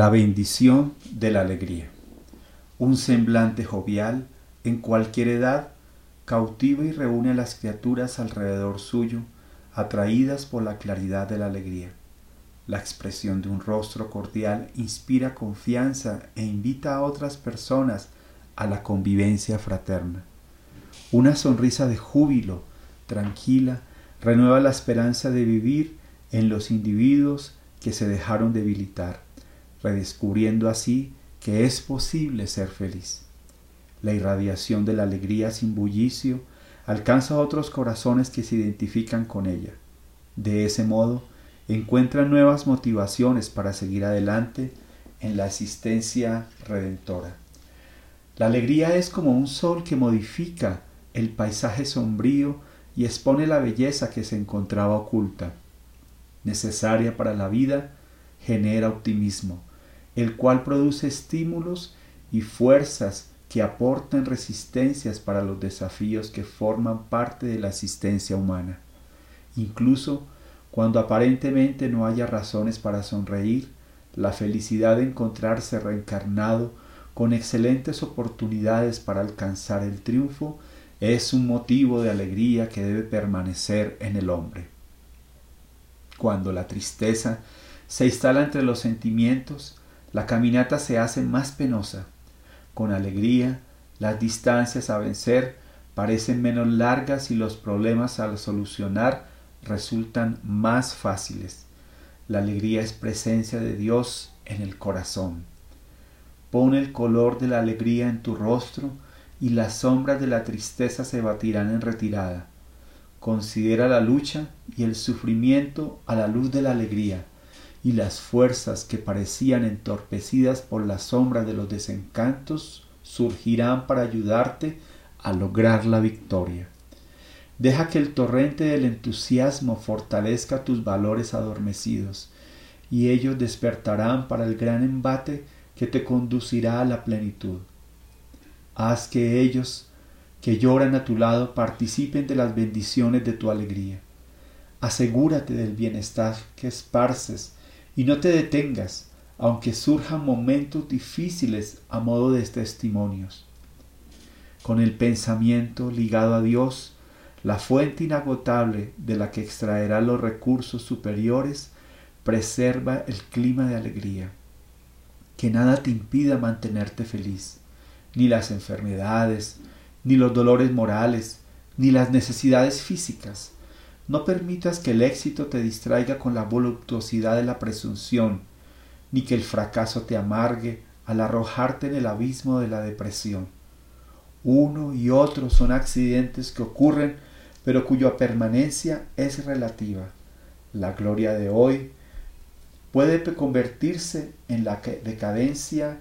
La bendición de la alegría. Un semblante jovial, en cualquier edad, cautiva y reúne a las criaturas alrededor suyo, atraídas por la claridad de la alegría. La expresión de un rostro cordial inspira confianza e invita a otras personas a la convivencia fraterna. Una sonrisa de júbilo, tranquila, renueva la esperanza de vivir en los individuos que se dejaron debilitar redescubriendo así que es posible ser feliz. La irradiación de la alegría sin bullicio alcanza a otros corazones que se identifican con ella. De ese modo, encuentran nuevas motivaciones para seguir adelante en la existencia redentora. La alegría es como un sol que modifica el paisaje sombrío y expone la belleza que se encontraba oculta. Necesaria para la vida, genera optimismo, el cual produce estímulos y fuerzas que aportan resistencias para los desafíos que forman parte de la existencia humana. Incluso cuando aparentemente no haya razones para sonreír, la felicidad de encontrarse reencarnado con excelentes oportunidades para alcanzar el triunfo es un motivo de alegría que debe permanecer en el hombre. Cuando la tristeza se instala entre los sentimientos, la caminata se hace más penosa. Con alegría, las distancias a vencer parecen menos largas y los problemas a solucionar resultan más fáciles. La alegría es presencia de Dios en el corazón. Pon el color de la alegría en tu rostro y las sombras de la tristeza se batirán en retirada. Considera la lucha y el sufrimiento a la luz de la alegría y las fuerzas que parecían entorpecidas por la sombra de los desencantos surgirán para ayudarte a lograr la victoria. Deja que el torrente del entusiasmo fortalezca tus valores adormecidos, y ellos despertarán para el gran embate que te conducirá a la plenitud. Haz que ellos, que lloran a tu lado, participen de las bendiciones de tu alegría. Asegúrate del bienestar que esparces y no te detengas, aunque surjan momentos difíciles a modo de testimonios. Con el pensamiento ligado a Dios, la fuente inagotable de la que extraerá los recursos superiores, preserva el clima de alegría. Que nada te impida mantenerte feliz, ni las enfermedades, ni los dolores morales, ni las necesidades físicas, no permitas que el éxito te distraiga con la voluptuosidad de la presunción, ni que el fracaso te amargue al arrojarte en el abismo de la depresión. Uno y otro son accidentes que ocurren, pero cuya permanencia es relativa. La gloria de hoy puede convertirse en la decadencia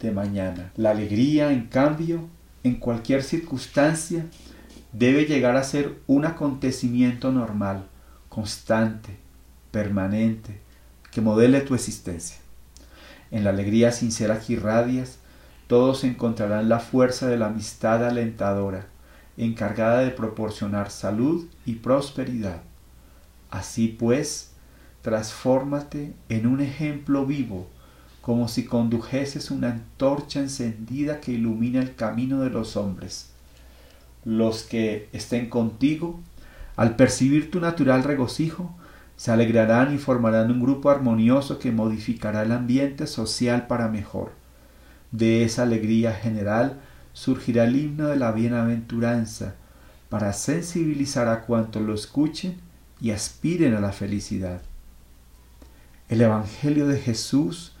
de mañana. La alegría, en cambio, en cualquier circunstancia, debe llegar a ser un acontecimiento normal, constante, permanente, que modele tu existencia. En la alegría sincera que irradias, todos encontrarán la fuerza de la amistad alentadora, encargada de proporcionar salud y prosperidad. Así pues, transfórmate en un ejemplo vivo, como si condujeses una antorcha encendida que ilumina el camino de los hombres los que estén contigo, al percibir tu natural regocijo, se alegrarán y formarán un grupo armonioso que modificará el ambiente social para mejor. De esa alegría general surgirá el himno de la bienaventuranza, para sensibilizar a cuantos lo escuchen y aspiren a la felicidad. El Evangelio de Jesús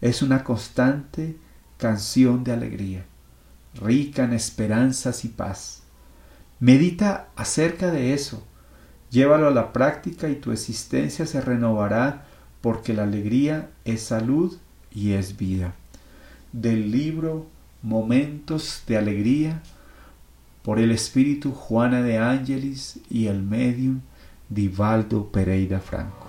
es una constante canción de alegría rica en esperanzas y paz. Medita acerca de eso, llévalo a la práctica y tu existencia se renovará porque la alegría es salud y es vida. Del libro Momentos de Alegría por el espíritu Juana de Ángelis y el medium Divaldo Pereira Franco.